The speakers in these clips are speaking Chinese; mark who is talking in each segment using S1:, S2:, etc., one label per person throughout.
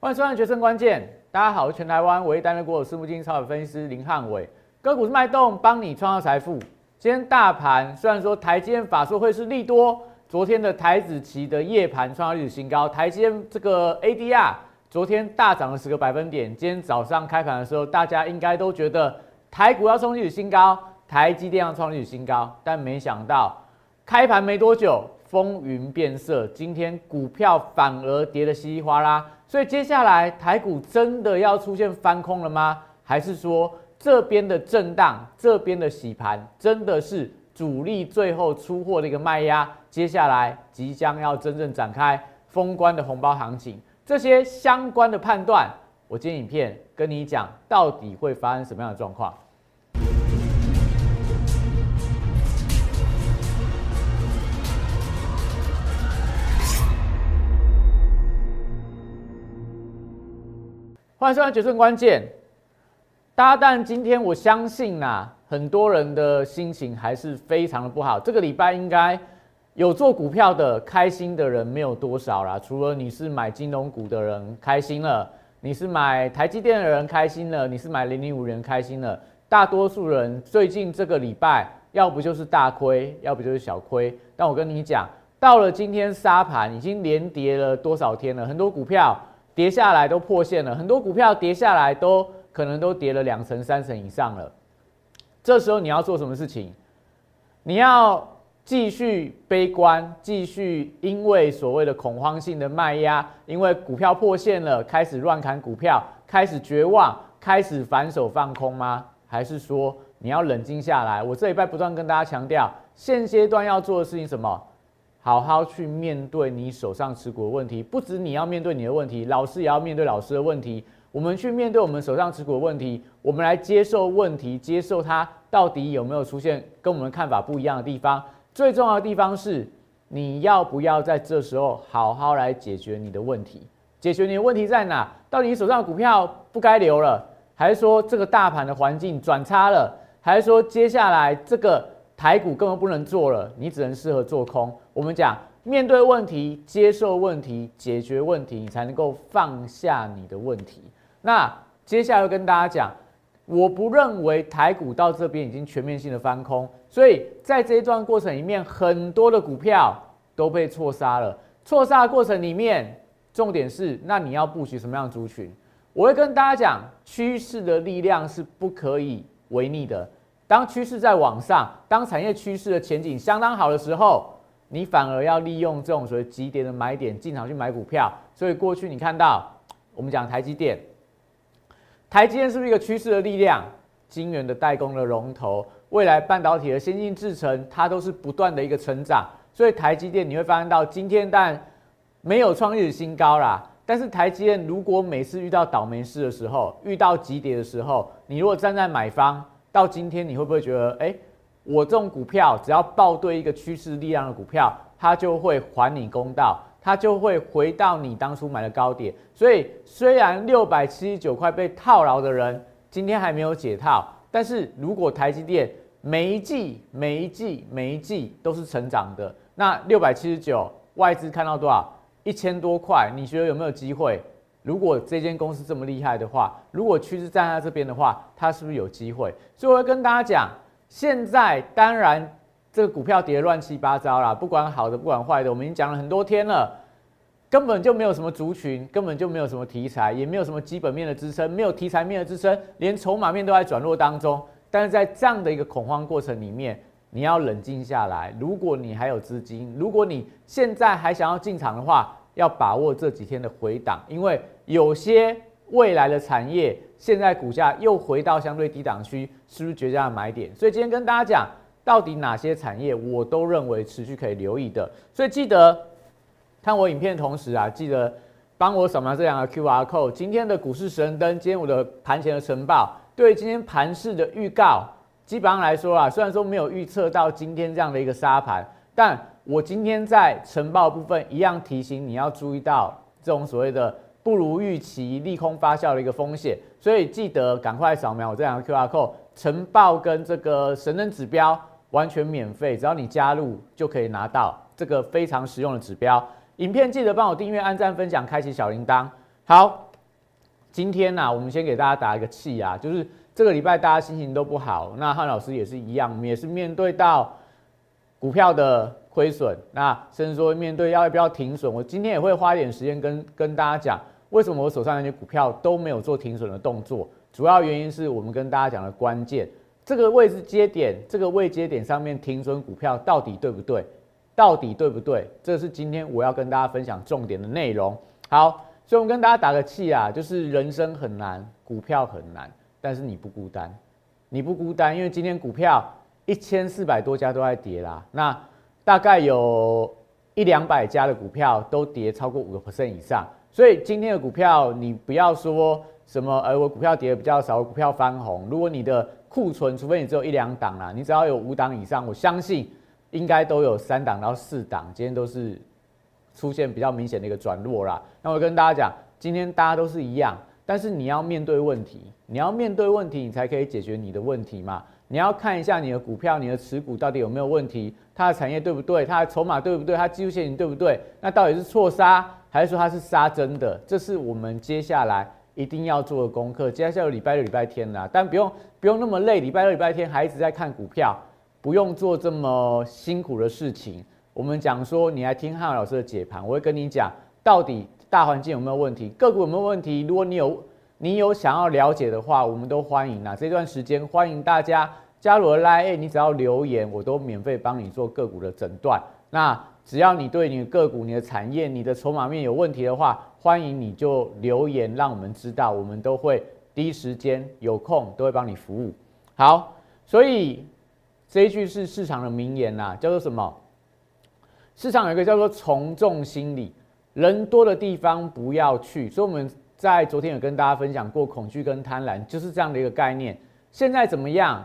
S1: 欢迎收看《决胜关键》，大家好，我是全台湾唯一担任过私募基金超级分析师林汉伟，个股是脉动，帮你创造财富。今天大盘虽然说台积电法说会是利多，昨天的台子期的夜盘创造历史新高，台积电这个 ADR 昨天大涨了十个百分点，今天早上开盘的时候，大家应该都觉得台股要创历史新高，台积电要创历史新高，但没想到开盘没多久。风云变色，今天股票反而跌得稀里哗啦，所以接下来台股真的要出现翻空了吗？还是说这边的震荡、这边的洗盘，真的是主力最后出货的一个卖压？接下来即将要真正展开封关的红包行情，这些相关的判断，我今天影片跟你讲，到底会发生什么样的状况？欢迎收看《决胜关键》。大家但今天我相信呐，很多人的心情还是非常的不好。这个礼拜应该有做股票的开心的人没有多少啦，除了你是买金融股的人开心了，你是买台积电的人开心了，你是买零零五人开心了。大多数人最近这个礼拜，要不就是大亏，要不就是小亏。但我跟你讲，到了今天沙盘已经连跌了多少天了，很多股票。跌下来都破线了，很多股票跌下来都可能都跌了两成、三成以上了。这时候你要做什么事情？你要继续悲观，继续因为所谓的恐慌性的卖压，因为股票破线了，开始乱砍股票，开始绝望，开始反手放空吗？还是说你要冷静下来？我这礼拜不断跟大家强调，现阶段要做的事情什么？好好去面对你手上持股的问题，不止你要面对你的问题，老师也要面对老师的问题。我们去面对我们手上持股的问题，我们来接受问题，接受它到底有没有出现跟我们看法不一样的地方。最重要的地方是，你要不要在这时候好好来解决你的问题？解决你的问题在哪？到底你手上的股票不该留了，还是说这个大盘的环境转差了，还是说接下来这个？台股根本不能做了，你只能适合做空。我们讲面对问题、接受问题、解决问题，你才能够放下你的问题。那接下来要跟大家讲，我不认为台股到这边已经全面性的翻空，所以在这一段过程里面，很多的股票都被错杀了。错杀的过程里面，重点是那你要布局什么样的族群？我会跟大家讲，趋势的力量是不可以违逆的。当趋势在往上，当产业趋势的前景相当好的时候，你反而要利用这种所谓急跌的买点进场去买股票。所以过去你看到我们讲台积电，台积电是不是一个趋势的力量？晶圆的代工的龙头，未来半导体的先进制程，它都是不断的一个成长。所以台积电你会发现到今天，但没有创历史新高啦。但是台积电如果每次遇到倒霉事的时候，遇到急跌的时候，你如果站在买方。到今天，你会不会觉得，哎，我这种股票只要报对一个趋势力量的股票，它就会还你公道，它就会回到你当初买的高点。所以，虽然六百七十九块被套牢的人今天还没有解套，但是如果台积电每一季、每一季、每一季都是成长的，那六百七十九外资看到多少？一千多块，你觉得有没有机会？如果这间公司这么厉害的话，如果趋势站在这边的话，它是不是有机会？所以我会跟大家讲，现在当然这个股票跌乱七八糟啦，不管好的不管坏的，我们已经讲了很多天了，根本就没有什么族群，根本就没有什么题材，也没有什么基本面的支撑，没有题材面的支撑，连筹码面都在转弱当中。但是在这样的一个恐慌过程里面，你要冷静下来。如果你还有资金，如果你现在还想要进场的话，要把握这几天的回档，因为。有些未来的产业，现在股价又回到相对低档区，是不是绝佳的买点？所以今天跟大家讲，到底哪些产业我都认为持续可以留意的。所以记得看我影片的同时啊，记得帮我扫描这两个 Q R code。今天的股市神灯，今天我的盘前的晨报，对今天盘市的预告，基本上来说啊，虽然说没有预测到今天这样的一个沙盘，但我今天在晨报部分一样提醒你要注意到这种所谓的。不如预期利空发酵的一个风险，所以记得赶快扫描我这两个 Q R code，晨报跟这个神人指标完全免费，只要你加入就可以拿到这个非常实用的指标。影片记得帮我订阅、按赞、分享、开启小铃铛。好，今天呢，我们先给大家打一个气啊，就是这个礼拜大家心情都不好，那汉老师也是一样，我们也是面对到股票的亏损，那甚至说面对要不要停损，我今天也会花一点时间跟跟大家讲，为什么我手上那些股票都没有做停损的动作，主要原因是我们跟大家讲的关键，这个位置接点，这个位接点上面停损股票到底对不对？到底对不对？这是今天我要跟大家分享重点的内容。好，所以我们跟大家打个气啊，就是人生很难，股票很难，但是你不孤单，你不孤单，因为今天股票一千四百多家都在跌啦，那大概有一两百家的股票都跌超过五个 percent 以上，所以今天的股票你不要说什么，呃，我股票跌的比较少，股票翻红，如果你的库存，除非你只有一两档啦，你只要有五档以上，我相信。应该都有三档到四档，今天都是出现比较明显的一个转弱啦。那我跟大家讲，今天大家都是一样，但是你要面对问题，你要面对问题，你才可以解决你的问题嘛。你要看一下你的股票，你的持股到底有没有问题，它的产业对不对，它的筹码对不对，它技术线型对不对？那到底是错杀还是说它是杀真的？这是我们接下来一定要做的功课。接下来礼拜六、礼拜天啦，但不用不用那么累，礼拜六、礼拜天还一直在看股票。不用做这么辛苦的事情。我们讲说，你来听汉老师的解盘，我会跟你讲到底大环境有没有问题，个股有没有问题。如果你有你有想要了解的话，我们都欢迎啊。这段时间欢迎大家加入来，哎，你只要留言，我都免费帮你做个股的诊断。那只要你对你的个股、你的产业、你的筹码面有问题的话，欢迎你就留言让我们知道，我们都会第一时间有空都会帮你服务。好，所以。这一句是市场的名言呐，叫做什么？市场有一个叫做从众心理，人多的地方不要去。所以我们在昨天有跟大家分享过，恐惧跟贪婪就是这样的一个概念。现在怎么样？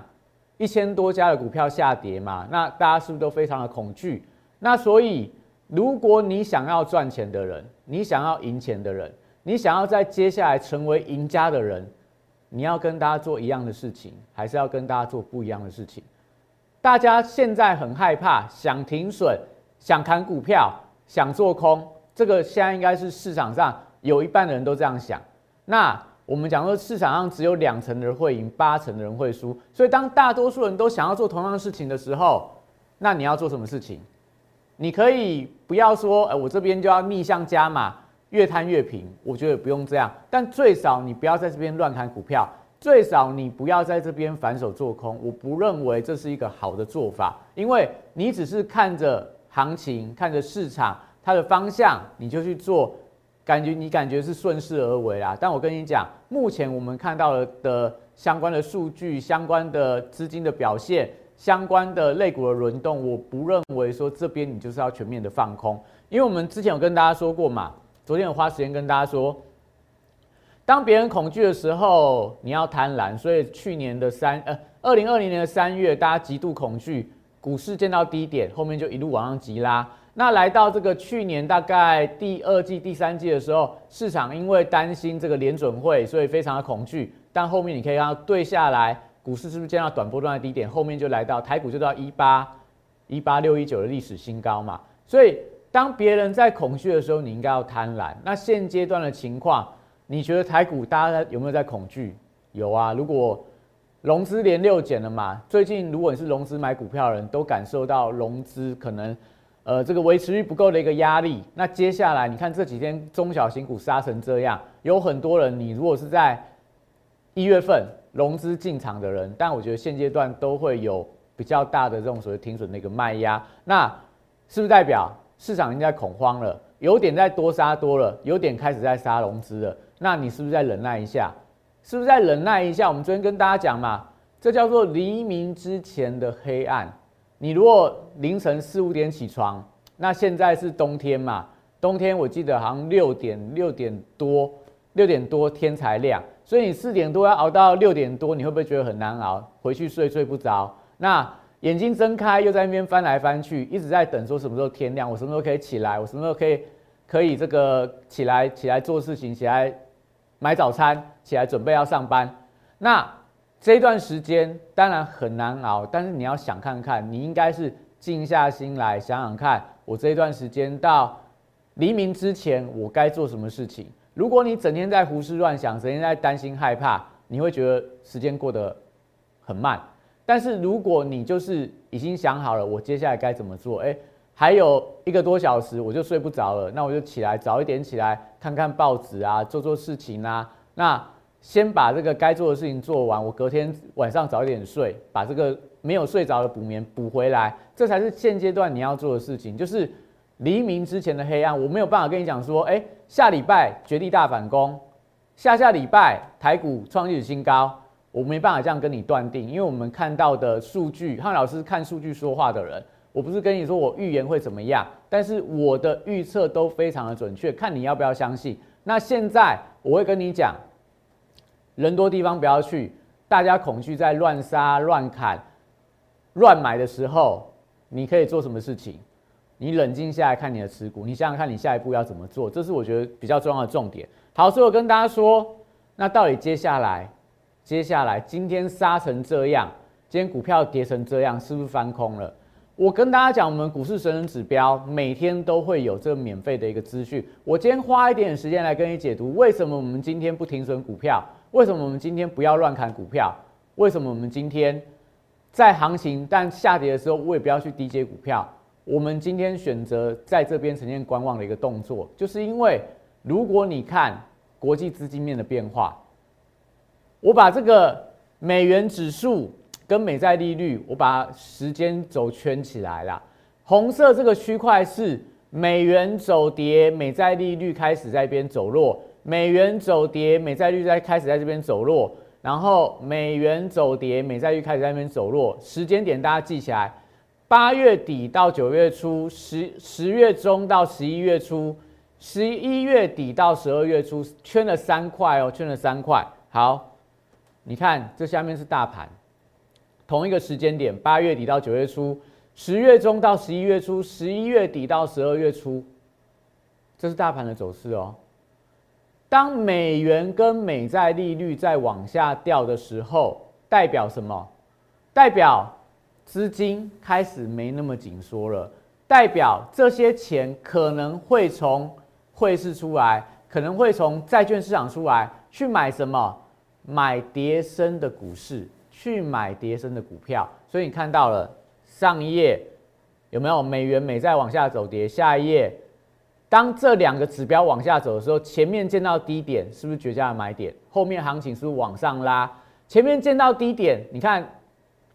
S1: 一千多家的股票下跌嘛，那大家是不是都非常的恐惧？那所以，如果你想要赚钱的人，你想要赢钱的人，你想要在接下来成为赢家的人，你要跟大家做一样的事情，还是要跟大家做不一样的事情？大家现在很害怕，想停损，想砍股票，想做空，这个现在应该是市场上有一半的人都这样想。那我们讲说，市场上只有两成的人会赢，八成的人会输。所以当大多数人都想要做同样的事情的时候，那你要做什么事情？你可以不要说，哎，我这边就要逆向加码，越摊越平。我觉得不用这样，但最少你不要在这边乱砍股票。最少你不要在这边反手做空，我不认为这是一个好的做法，因为你只是看着行情，看着市场它的方向，你就去做，感觉你感觉是顺势而为啦。但我跟你讲，目前我们看到了的相关的数据、相关的资金的表现、相关的类股的轮动，我不认为说这边你就是要全面的放空，因为我们之前有跟大家说过嘛，昨天有花时间跟大家说。当别人恐惧的时候，你要贪婪。所以去年的三呃，二零二零年的三月，大家极度恐惧，股市见到低点，后面就一路往上急拉。那来到这个去年大概第二季、第三季的时候，市场因为担心这个联准会，所以非常的恐惧。但后面你可以看到对下来，股市是不是见到短波段的低点？后面就来到台股就到一八一八六一九的历史新高嘛。所以当别人在恐惧的时候，你应该要贪婪。那现阶段的情况。你觉得台股大家有没有在恐惧？有啊，如果融资连六减了嘛，最近如果你是融资买股票的人，都感受到融资可能呃这个维持率不够的一个压力。那接下来你看这几天中小型股杀成这样，有很多人你如果是在一月份融资进场的人，但我觉得现阶段都会有比较大的这种所谓停损的一个卖压，那是不是代表市场应该恐慌了？有点在多杀多了，有点开始在杀融资了。那你是不是再忍耐一下？是不是再忍耐一下？我们昨天跟大家讲嘛，这叫做黎明之前的黑暗。你如果凌晨四五点起床，那现在是冬天嘛？冬天我记得好像六点六点多，六点多天才亮，所以你四点多要熬到六点多，你会不会觉得很难熬？回去睡睡不着，那眼睛睁开又在那边翻来翻去，一直在等说什么时候天亮，我什么时候可以起来，我什么时候可以可以这个起来起来做事情，起来。买早餐起来准备要上班，那这段时间当然很难熬，但是你要想看看，你应该是静下心来想想看，我这一段时间到黎明之前我该做什么事情。如果你整天在胡思乱想，整天在担心害怕，你会觉得时间过得很慢。但是如果你就是已经想好了，我接下来该怎么做？哎，还有一个多小时我就睡不着了，那我就起来早一点起来看看报纸啊，做做事情啊。那先把这个该做的事情做完，我隔天晚上早一点睡，把这个没有睡着的补眠补回来，这才是现阶段你要做的事情。就是黎明之前的黑暗，我没有办法跟你讲说，哎，下礼拜绝地大反攻，下下礼拜台股创历史新高。我没办法这样跟你断定，因为我们看到的数据，汉老师看数据说话的人，我不是跟你说我预言会怎么样，但是我的预测都非常的准确，看你要不要相信。那现在我会跟你讲，人多地方不要去，大家恐惧在乱杀、乱砍、乱买的时候，你可以做什么事情？你冷静下来看你的持股，你想想看你下一步要怎么做，这是我觉得比较重要的重点。好，所以我跟大家说，那到底接下来？接下来今天杀成这样，今天股票跌成这样，是不是翻空了？我跟大家讲，我们股市神人指标每天都会有这个免费的一个资讯。我今天花一点时间来跟你解读，为什么我们今天不停损股票？为什么我们今天不要乱砍股票？为什么我们今天在行情但下跌的时候，我也不要去低接股票？我们今天选择在这边呈现观望的一个动作，就是因为如果你看国际资金面的变化。我把这个美元指数跟美债利率，我把时间轴圈起来了。红色这个区块是美元走跌，美债利率开始在一边走弱。美元走跌，美债率在开始在这边走弱。然后美元走跌，美债率开始在那边走弱。时间点大家记起来：八月底到九月初，十十月中到十一月初，十一月底到十二月初，圈了三块哦，圈了三块。好。你看，这下面是大盘，同一个时间点，八月底到九月初，十月中到十一月初，十一月底到十二月初，这是大盘的走势哦。当美元跟美债利率在往下掉的时候，代表什么？代表资金开始没那么紧缩了，代表这些钱可能会从汇市出来，可能会从债券市场出来，去买什么？买跌升的股市，去买跌升的股票，所以你看到了上一页有没有美元美债往下走跌？下一页，当这两个指标往下走的时候，前面见到低点是不是绝佳的买点？后面行情是不是往上拉？前面见到低点，你看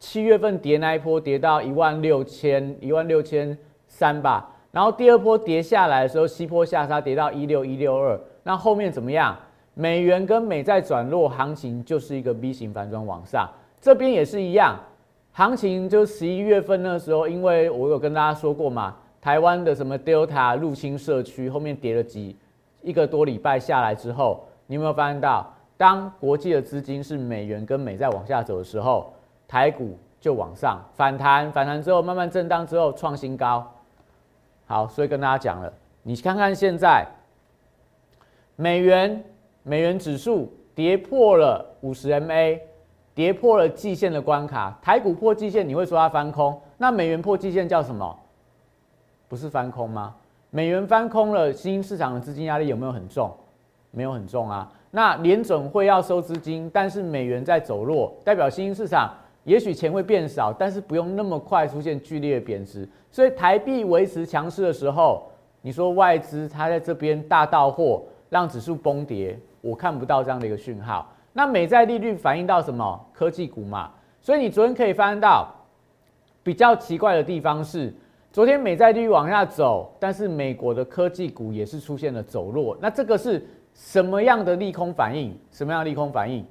S1: 七月份跌那一波跌到一万六千一万六千三吧，然后第二波跌下来的时候，西坡下杀跌到一六一六二，那后面怎么样？美元跟美债转弱，行情就是一个 V 型反转往上。这边也是一样，行情就十一月份那时候，因为我有跟大家说过嘛，台湾的什么 Delta 入侵社区，后面跌了几一个多礼拜下来之后，你有没有发现到，当国际的资金是美元跟美债往下走的时候，台股就往上反弹，反弹之后慢慢震荡之后创新高。好，所以跟大家讲了，你看看现在美元。美元指数跌破了五十 MA，跌破了季线的关卡。台股破季线，你会说它翻空？那美元破季线叫什么？不是翻空吗？美元翻空了，新兴市场的资金压力有没有很重？没有很重啊。那联准会要收资金，但是美元在走弱，代表新兴市场也许钱会变少，但是不用那么快出现剧烈的贬值。所以台币维持强势的时候，你说外资它在这边大到货，让指数崩跌。我看不到这样的一个讯号。那美债利率反映到什么？科技股嘛。所以你昨天可以发现到比较奇怪的地方是，昨天美债利率往下走，但是美国的科技股也是出现了走弱。那这个是什么样的利空反应？什么样的利空反应？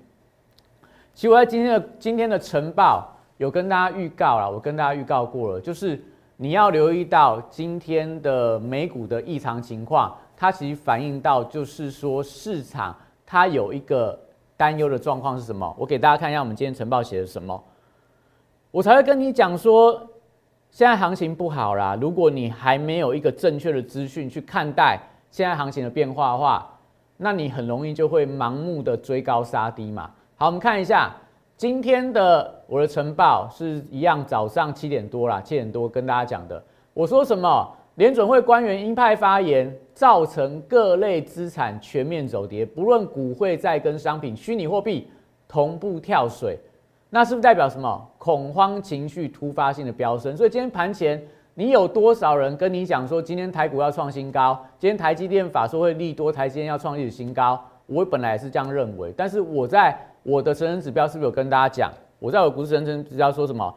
S1: 其实我在今天的今天的晨报有跟大家预告了，我跟大家预告过了，就是你要留意到今天的美股的异常情况。它其实反映到就是说市场它有一个担忧的状况是什么？我给大家看一下我们今天晨报写的什么，我才会跟你讲说现在行情不好啦。如果你还没有一个正确的资讯去看待现在行情的变化的话，那你很容易就会盲目的追高杀低嘛。好，我们看一下今天的我的晨报是一样，早上七点多啦，七点多跟大家讲的，我说什么？联准会官员鹰派发言，造成各类资产全面走跌，不论股汇、债跟商品、虚拟货币同步跳水，那是不是代表什么？恐慌情绪突发性的飙升。所以今天盘前，你有多少人跟你讲说，今天台股要创新高？今天台积电法说会利多，台积电要创历史新高？我本来是这样认为，但是我在我的成人指标是不是有跟大家讲？我在我股市成人指标说什么？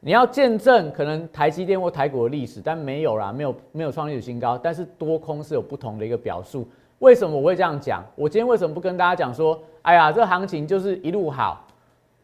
S1: 你要见证可能台积电或台股的历史，但没有啦，没有没有创历史新高，但是多空是有不同的一个表述。为什么我会这样讲？我今天为什么不跟大家讲说，哎呀，这行情就是一路好，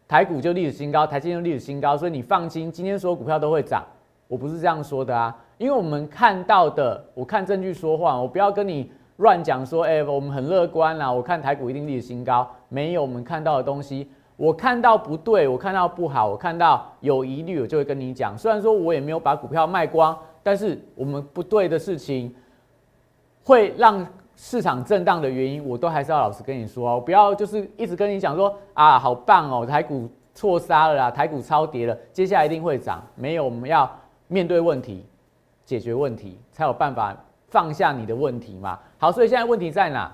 S1: 台股就历史新高，台积电历史新高，所以你放心，今天所有股票都会涨。我不是这样说的啊，因为我们看到的，我看证据说话，我不要跟你乱讲说，哎，我们很乐观啦，我看台股一定历史新高，没有我们看到的东西。我看到不对，我看到不好，我看到有疑虑，我就会跟你讲。虽然说我也没有把股票卖光，但是我们不对的事情会让市场震荡的原因，我都还是要老实跟你说哦，不要就是一直跟你讲说啊，好棒哦，台股错杀了啦，台股超跌了，接下来一定会涨。没有，我们要面对问题，解决问题，才有办法放下你的问题嘛。好，所以现在问题在哪？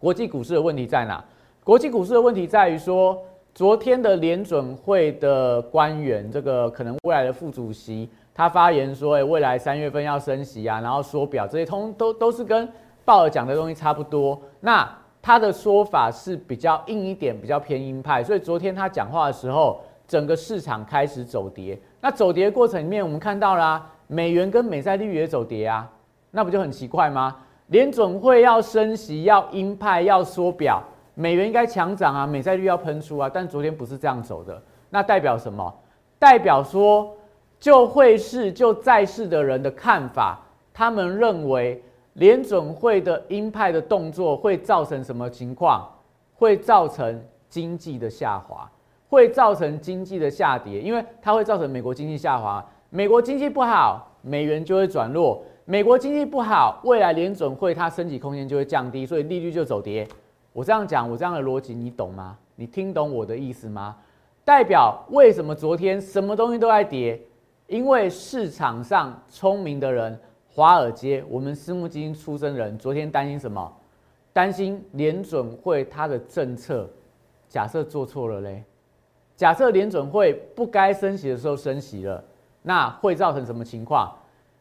S1: 国际股市的问题在哪？国际股市的问题在于说，昨天的联准会的官员，这个可能未来的副主席，他发言说，哎，未来三月份要升息啊，然后缩表，这些通都都是跟鲍尔讲的东西差不多。那他的说法是比较硬一点，比较偏鹰派，所以昨天他讲话的时候，整个市场开始走跌。那走跌的过程里面，我们看到啦，美元跟美债利率也走跌啊，那不就很奇怪吗？联准会要升息，要鹰派，要缩表。美元应该强涨啊，美债率要喷出啊，但昨天不是这样走的，那代表什么？代表说就会是就在世的人的看法，他们认为联准会的鹰派的动作会造成什么情况？会造成经济的下滑，会造成经济的下跌，因为它会造成美国经济下滑，美国经济不好，美元就会转弱，美国经济不好，未来联准会它升级空间就会降低，所以利率就走跌。我这样讲，我这样的逻辑你懂吗？你听懂我的意思吗？代表为什么昨天什么东西都在跌？因为市场上聪明的人，华尔街，我们私募基金出身人，昨天担心什么？担心联准会它的政策，假设做错了嘞？假设联准会不该升息的时候升息了，那会造成什么情况？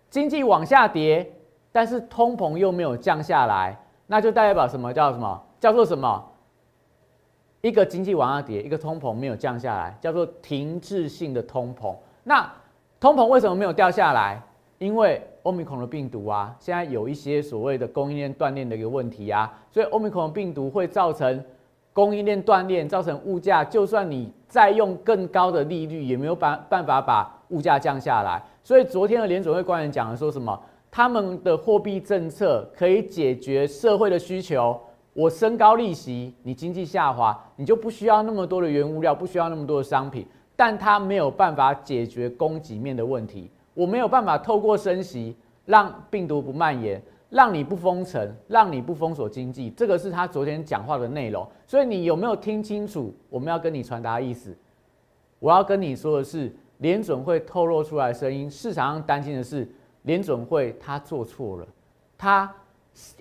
S1: 经济往下跌，但是通膨又没有降下来，那就代表什么叫什么？叫做什么？一个经济往下跌，一个通膨没有降下来，叫做停滞性的通膨。那通膨为什么没有掉下来？因为欧米孔的病毒啊，现在有一些所谓的供应链断裂的一个问题啊，所以欧米孔的病毒会造成供应链断裂，造成物价。就算你再用更高的利率，也没有办办法把物价降下来。所以昨天的联准会官员讲了，说什么？他们的货币政策可以解决社会的需求。我升高利息，你经济下滑，你就不需要那么多的原物料，不需要那么多的商品，但它没有办法解决供给面的问题。我没有办法透过升息让病毒不蔓延，让你不封城，让你不封锁经济。这个是他昨天讲话的内容。所以你有没有听清楚？我们要跟你传达意思。我要跟你说的是，联准会透露出来的声音，市场上担心的是联准会他做错了，他。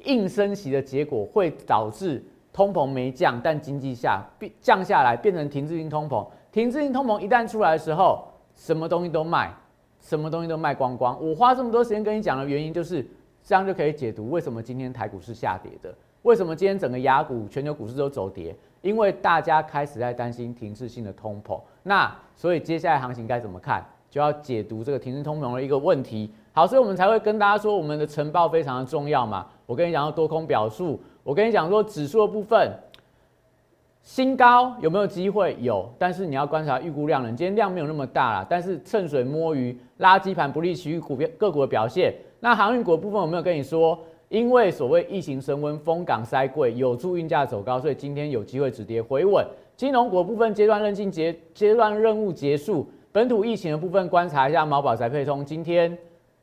S1: 硬升息的结果会导致通膨没降，但经济下降下来，变成停滞性通膨。停滞性通膨一旦出来的时候，什么东西都卖，什么东西都卖光光。我花这么多时间跟你讲的原因，就是这样就可以解读为什么今天台股是下跌的，为什么今天整个雅股、全球股市都走跌，因为大家开始在担心停滞性的通膨。那所以接下来行情该怎么看，就要解读这个停滞通膨的一个问题。好，所以我们才会跟大家说，我们的晨报非常的重要嘛。我跟你讲，要多空表述。我跟你讲说，指数的部分新高有没有机会？有，但是你要观察预估量能。今天量没有那么大了，但是趁水摸鱼，垃圾盘不利其余股票个股的表现。那航运股部分，我没有跟你说，因为所谓疫情升温，封港塞柜，有助运价走高，所以今天有机会止跌回稳。金融股部分阶段任性结阶段任务结束，本土疫情的部分观察一下，毛宝宅配通今天。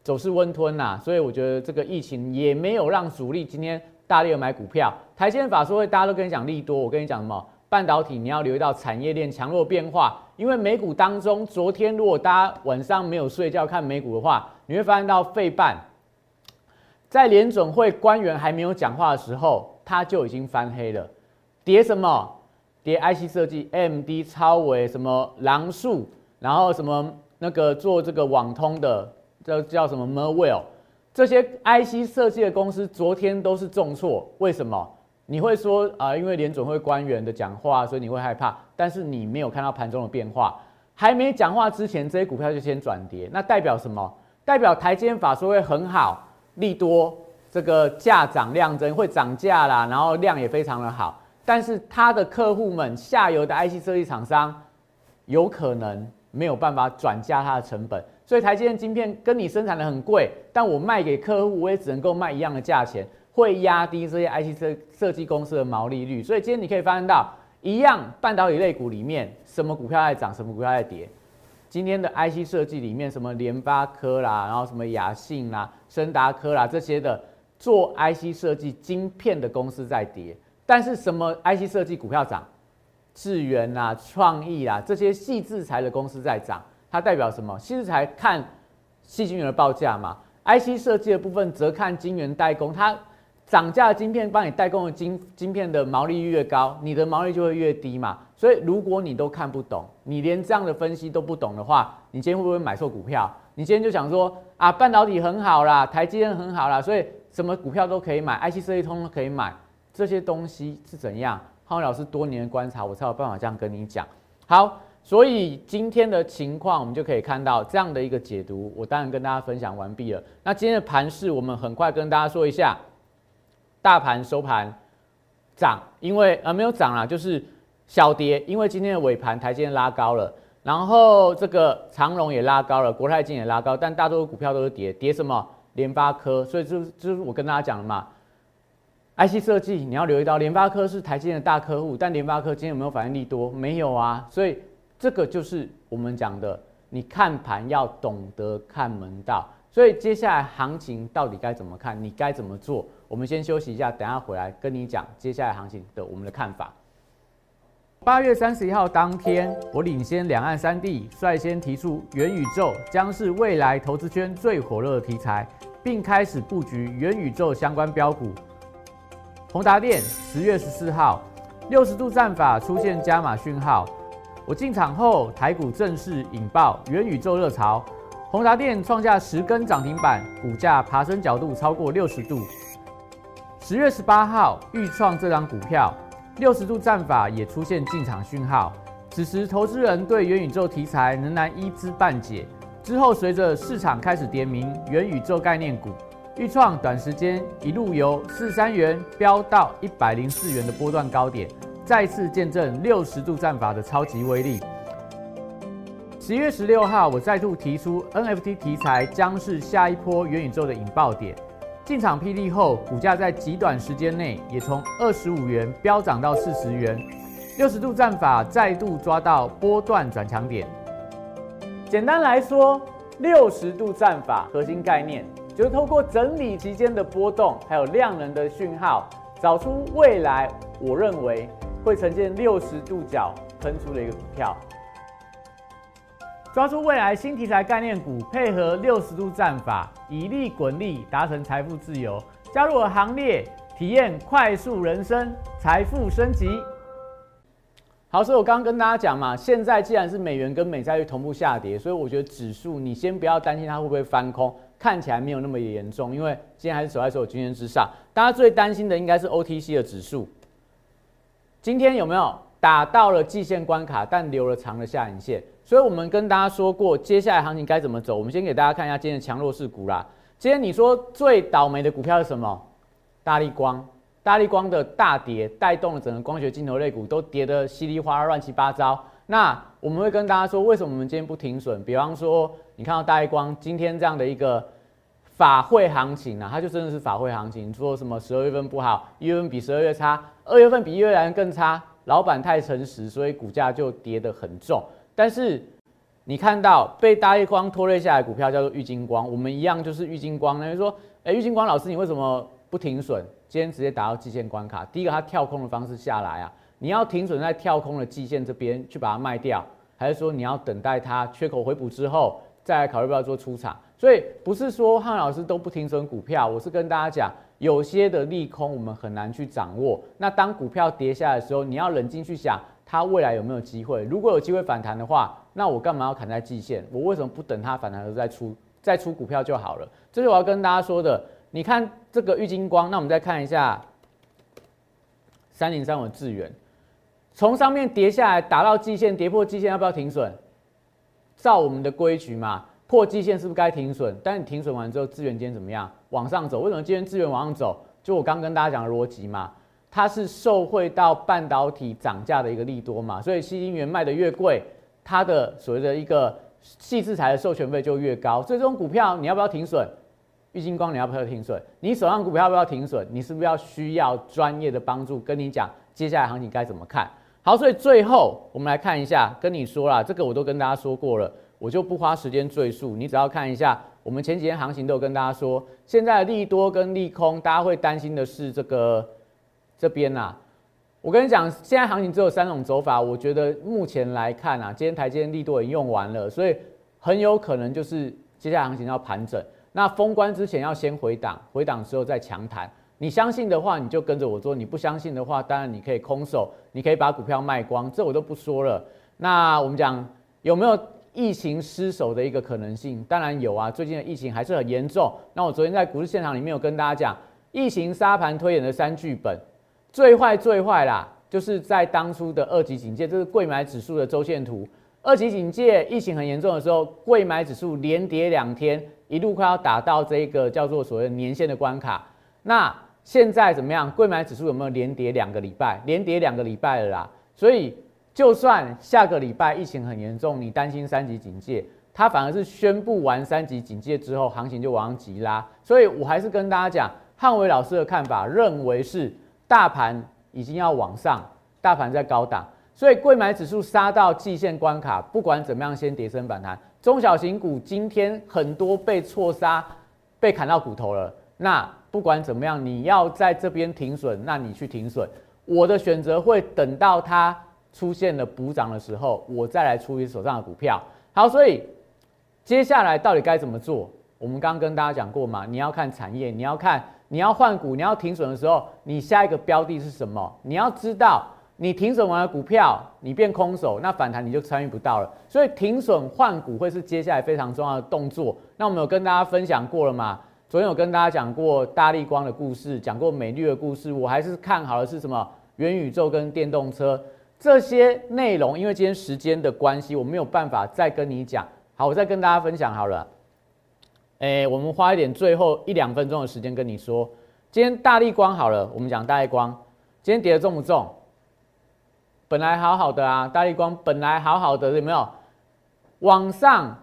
S1: 走势温吞呐，所以我觉得这个疫情也没有让主力今天大力的买股票。台积电法说会，大家都跟你讲利多，我跟你讲什么？半导体你要留意到产业链强弱变化，因为美股当中，昨天如果大家晚上没有睡觉看美股的话，你会发现到费半在联准会官员还没有讲话的时候，它就已经翻黑了，跌什么？跌 IC 设计 MD、超微什么狼树，然后什么那个做这个网通的，叫叫什么 Merwell，这些 IC 设计的公司昨天都是重挫，为什么？你会说啊，因为联准会官员的讲话，所以你会害怕。但是你没有看到盘中的变化，还没讲话之前，这些股票就先转跌，那代表什么？代表台积法说会很好，利多，这个价涨量增，会涨价啦，然后量也非常的好。但是他的客户们，下游的 IC 设计厂商，有可能没有办法转嫁它的成本，所以台积电晶片跟你生产的很贵，但我卖给客户，我也只能够卖一样的价钱。会压低这些 IC 设设计公司的毛利率，所以今天你可以发现到，一样半导体类股里面，什么股票在涨，什么股票在跌。今天的 IC 设计里面，什么联发科啦，然后什么雅信啦、深达科啦这些的做 IC 设计晶片的公司在跌，但是什么 IC 设计股票涨？智源啦、创意啦这些细制材的公司在涨，它代表什么？细制材看细晶圆的报价嘛，IC 设计的部分则看晶圆代工，它。涨价的晶片帮你代工的晶晶片的毛利率越高，你的毛利就会越低嘛。所以如果你都看不懂，你连这样的分析都不懂的话，你今天会不会买错股票？你今天就想说啊，半导体很好啦，台积电很好啦，所以什么股票都可以买，IC 设计通都可以买，这些东西是怎样？浩老师多年的观察，我才有办法这样跟你讲。好，所以今天的情况我们就可以看到这样的一个解读，我当然跟大家分享完毕了。那今天的盘势，我们很快跟大家说一下。大盘收盘涨，因为呃没有涨啦，就是小跌，因为今天的尾盘台积电拉高了，然后这个长荣也拉高了，国泰金也拉高，但大多数股票都是跌，跌什么？联发科，所以就就是我跟大家讲的嘛，IC 设计你要留意到，联发科是台积电的大客户，但联发科今天有没有反应力多？没有啊，所以这个就是我们讲的，你看盘要懂得看门道。所以接下来行情到底该怎么看？你该怎么做？我们先休息一下，等下回来跟你讲接下来行情的我们的看法。八月三十一号当天，我领先两岸三地，率先提出元宇宙将是未来投资圈最火热的题材，并开始布局元宇宙相关标股。宏达电十月十四号六十度战法出现加码讯号，我进场后，台股正式引爆元宇宙热潮。宏达电创下十根涨停板，股价爬升角度超过六十度。十月十八号，预创这张股票六十度战法也出现进场讯号。此时，投资人对元宇宙题材仍然一知半解。之后，随着市场开始点名元宇宙概念股，预创短时间一路由四三元飙到一百零四元的波段高点，再次见证六十度战法的超级威力。十一月十六号，我再度提出 NFT 题材将是下一波元宇宙的引爆点。进场霹雳后，股价在极短时间内也从二十五元飙涨到四十元。六十度战法再度抓到波段转强点。简单来说，六十度战法核心概念就是透过整理期间的波动，还有量能的讯号，找出未来我认为会呈现六十度角喷出的一个股票。抓住未来新题材概念股，配合六十度战法，以利滚利，达成财富自由。加入我行列，体验快速人生，财富升级。好，所以我刚刚跟大家讲嘛，现在既然是美元跟美债率同步下跌，所以我觉得指数你先不要担心它会不会翻空，看起来没有那么严重，因为今天还是守在所有均线之上。大家最担心的应该是 OTC 的指数，今天有没有打到了季线关卡，但留了长的下影线？所以我们跟大家说过，接下来行情该怎么走。我们先给大家看一下今天的强弱势股啦。今天你说最倒霉的股票是什么？大力光，大力光的大跌带动了整个光学镜头类股都跌得稀里哗啦、乱七八糟。那我们会跟大家说，为什么我们今天不停损？比方说，你看到大力光今天这样的一个法会行情啊，它就真的是法会行情。说什么十二月份不好，一月份比十二月差，二月份比一月来更差，老板太诚实，所以股价就跌得很重。但是你看到被大力光拖累下来股票叫做玉金光，我们一样就是玉金光。那就说，哎，玉金光老师，你为什么不停损？今天直接达到季线关卡。第一个，它跳空的方式下来啊，你要停损在跳空的季线这边去把它卖掉。还是说你要等待它缺口回补之后再来考虑要不要做出场？所以不是说汉老师都不停损股票，我是跟大家讲，有些的利空我们很难去掌握。那当股票跌下来的时候，你要冷静去想它未来有没有机会。如果有机会反弹的话，那我干嘛要砍在季线？我为什么不等它反弹的时候再出再出股票就好了？这是我要跟大家说的。你看这个玉金光，那我们再看一下三零三五智源，从上面跌下来打到季线，跌破季线要不要停损？照我们的规矩嘛。破季线是不是该停损？但你停损完之后，资源今天怎么样？往上走？为什么今天资源往上走？就我刚跟大家讲的逻辑嘛，它是受惠到半导体涨价的一个利多嘛，所以细晶圆卖的越贵，它的所谓的一个细制材的授权费就越高。所以这种股票你要不要停损？玉金光你要不要停损？你手上股票要不要停损？你是不是要需要专业的帮助跟你讲接下来行情该怎么看好？所以最后我们来看一下，跟你说啦，这个我都跟大家说过了。我就不花时间赘述，你只要看一下，我们前几天行情都有跟大家说，现在利多跟利空，大家会担心的是这个这边呐。我跟你讲，现在行情只有三种走法，我觉得目前来看啊，今天台阶利多已经用完了，所以很有可能就是接下来行情要盘整。那封关之前要先回档，回档之后再强弹。你相信的话，你就跟着我做；你不相信的话，当然你可以空手，你可以把股票卖光，这我都不说了。那我们讲有没有？疫情失守的一个可能性，当然有啊。最近的疫情还是很严重。那我昨天在股市现场里面有跟大家讲，疫情沙盘推演的三剧本，最坏最坏啦，就是在当初的二级警戒，这是贵买指数的周线图。二级警戒疫情很严重的时候，贵买指数连跌两天，一路快要打到这个叫做所谓年线的关卡。那现在怎么样？贵买指数有没有连跌两个礼拜？连跌两个礼拜了啦，所以。就算下个礼拜疫情很严重，你担心三级警戒，它反而是宣布完三级警戒之后，行情就往上急拉。所以我还是跟大家讲，汉伟老师的看法，认为是大盘已经要往上，大盘在高档，所以贵买指数杀到季线关卡，不管怎么样，先跌升反弹。中小型股今天很多被错杀，被砍到骨头了。那不管怎么样，你要在这边停损，那你去停损。我的选择会等到它。出现了补涨的时候，我再来处理手上的股票。好，所以接下来到底该怎么做？我们刚刚跟大家讲过嘛，你要看产业，你要看你要换股，你要停损的时候，你下一个标的是什么？你要知道，你停损完的股票，你变空手，那反弹你就参与不到了。所以停损换股会是接下来非常重要的动作。那我们有跟大家分享过了嘛？昨天有跟大家讲过大力光的故事，讲过美绿的故事。我还是看好的是什么？元宇宙跟电动车。这些内容，因为今天时间的关系，我没有办法再跟你讲。好，我再跟大家分享好了。哎，我们花一点最后一两分钟的时间跟你说，今天大力光好了，我们讲大力光，今天跌的重不重？本来好好的啊，大力光本来好好的，有没有？往上，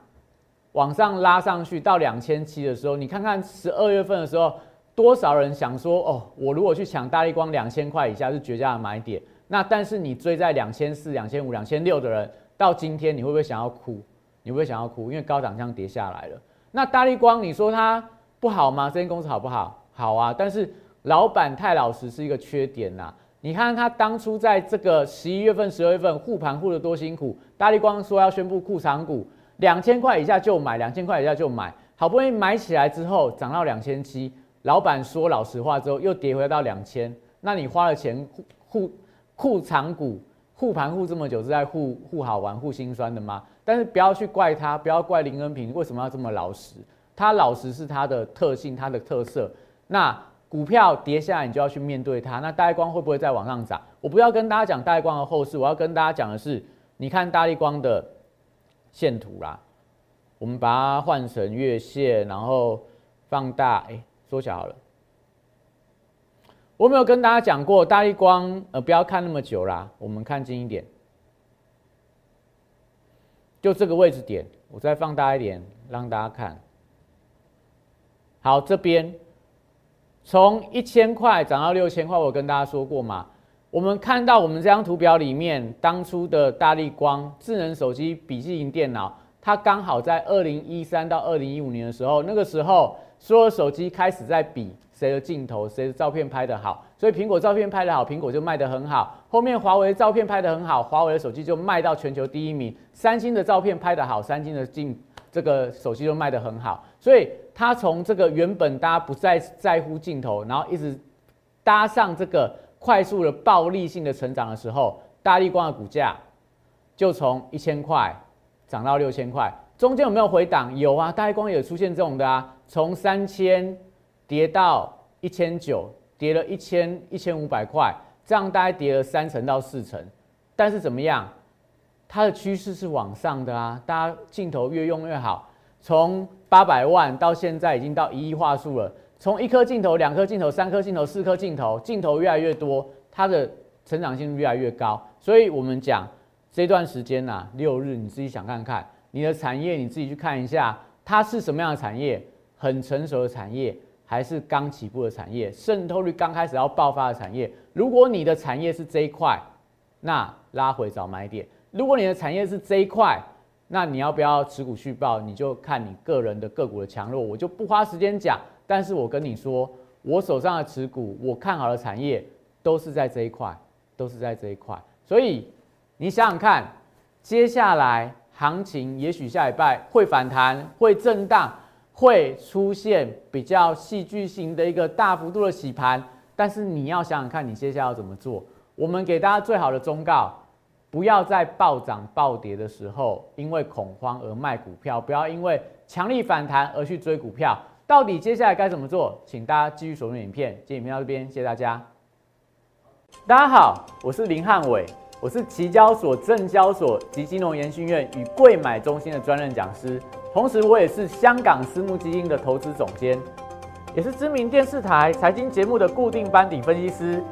S1: 往上拉上去到两千七的时候，你看看十二月份的时候，多少人想说，哦，我如果去抢大力光两千块以下是绝佳的买点。那但是你追在两千四、两千五、两千六的人，到今天你会不会想要哭？你会不会想要哭？因为高涨这样跌下来了。那大力光，你说它不好吗？这间公司好不好？好啊。但是老板太老实是一个缺点呐。你看他当初在这个十一月份、十二月份护盘护的多辛苦。大力光说要宣布库藏股，两千块以下就买，两千块以下就买。好不容易买起来之后涨到两千七，老板说老实话之后又跌回到两千，那你花了钱护护护。长股护盘护这么久是在护护好玩护心酸的吗？但是不要去怪他，不要怪林恩平为什么要这么老实。他老实是他的特性，他的特色。那股票跌下来，你就要去面对它。那大力光会不会再往上涨？我不要跟大家讲大力光的后市，我要跟大家讲的是，你看大力光的线图啦，我们把它换成月线，然后放大，哎，缩小好了。我没有跟大家讲过，大力光，呃，不要看那么久啦，我们看近一点，就这个位置点，我再放大一点，让大家看。好，这边从一千块涨到六千块，我跟大家说过嘛。我们看到我们这张图表里面，当初的大力光智能手机、笔记型电脑，它刚好在二零一三到二零一五年的时候，那个时候所有手机开始在比。谁的镜头，谁的照片拍得好？所以苹果照片拍得好，苹果就卖得很好。后面华为照片拍得很好，华为的手机就卖到全球第一名。三星的照片拍得好，三星的镜这个手机就卖得很好。所以它从这个原本大家不再在乎镜头，然后一直搭上这个快速的暴力性的成长的时候，大力光的股价就从一千块涨到六千块。中间有没有回档？有啊，大力光也出现这种的啊，从三千跌到一千九。跌了一千一千五百块，这样大概跌了三成到四成，但是怎么样？它的趋势是往上的啊！大家镜头越用越好，从八百万到现在已经到一亿画素了。从一颗镜头、两颗镜头、三颗镜头、四颗镜头，镜头越来越多，它的成长性越来越高。所以我们讲这段时间呐，六日你自己想看看，你的产业你自己去看一下，它是什么样的产业？很成熟的产业。还是刚起步的产业，渗透率刚开始要爆发的产业。如果你的产业是这一块，那拉回找买点；如果你的产业是这一块，那你要不要持股续报？你就看你个人的个股的强弱，我就不花时间讲。但是我跟你说，我手上的持股，我看好的产业都是在这一块，都是在这一块。所以你想想看，接下来行情也许下礼拜会反弹，会震荡。会出现比较戏剧性的一个大幅度的洗盘，但是你要想想看，你接下来要怎么做？我们给大家最好的忠告：不要在暴涨暴跌的时候因为恐慌而卖股票，不要因为强力反弹而去追股票。到底接下来该怎么做？请大家继续锁定影片。今天影片到这边，谢谢大家。大家好，我是林汉伟，我是期交所、证交所及金融研训院与贵买中心的专任讲师。同时，我也是香港私募基金的投资总监，也是知名电视台财经节目的固定班底分析师，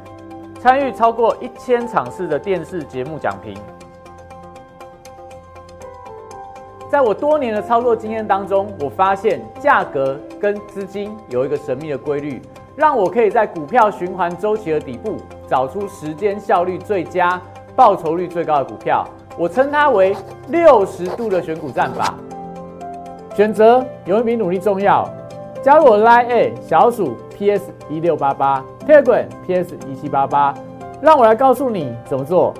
S1: 参与超过一千场次的电视节目讲评。在我多年的操作经验当中，我发现价格跟资金有一个神秘的规律，让我可以在股票循环周期的底部找出时间效率最佳、报酬率最高的股票。我称它为六十度的选股战法。选择永远比努力重要。加入我 Line A 小鼠 PS 一六八八 t e g r PS 一七八八，让我来告诉你怎么做。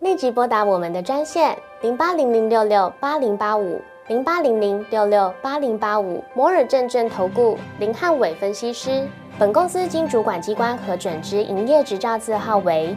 S2: 立即拨打我们的专线零八零零六六八零八五零八零零六六八零八五摩尔证券投顾林汉伟分析师。本公司经主管机关核准之营业执照字号为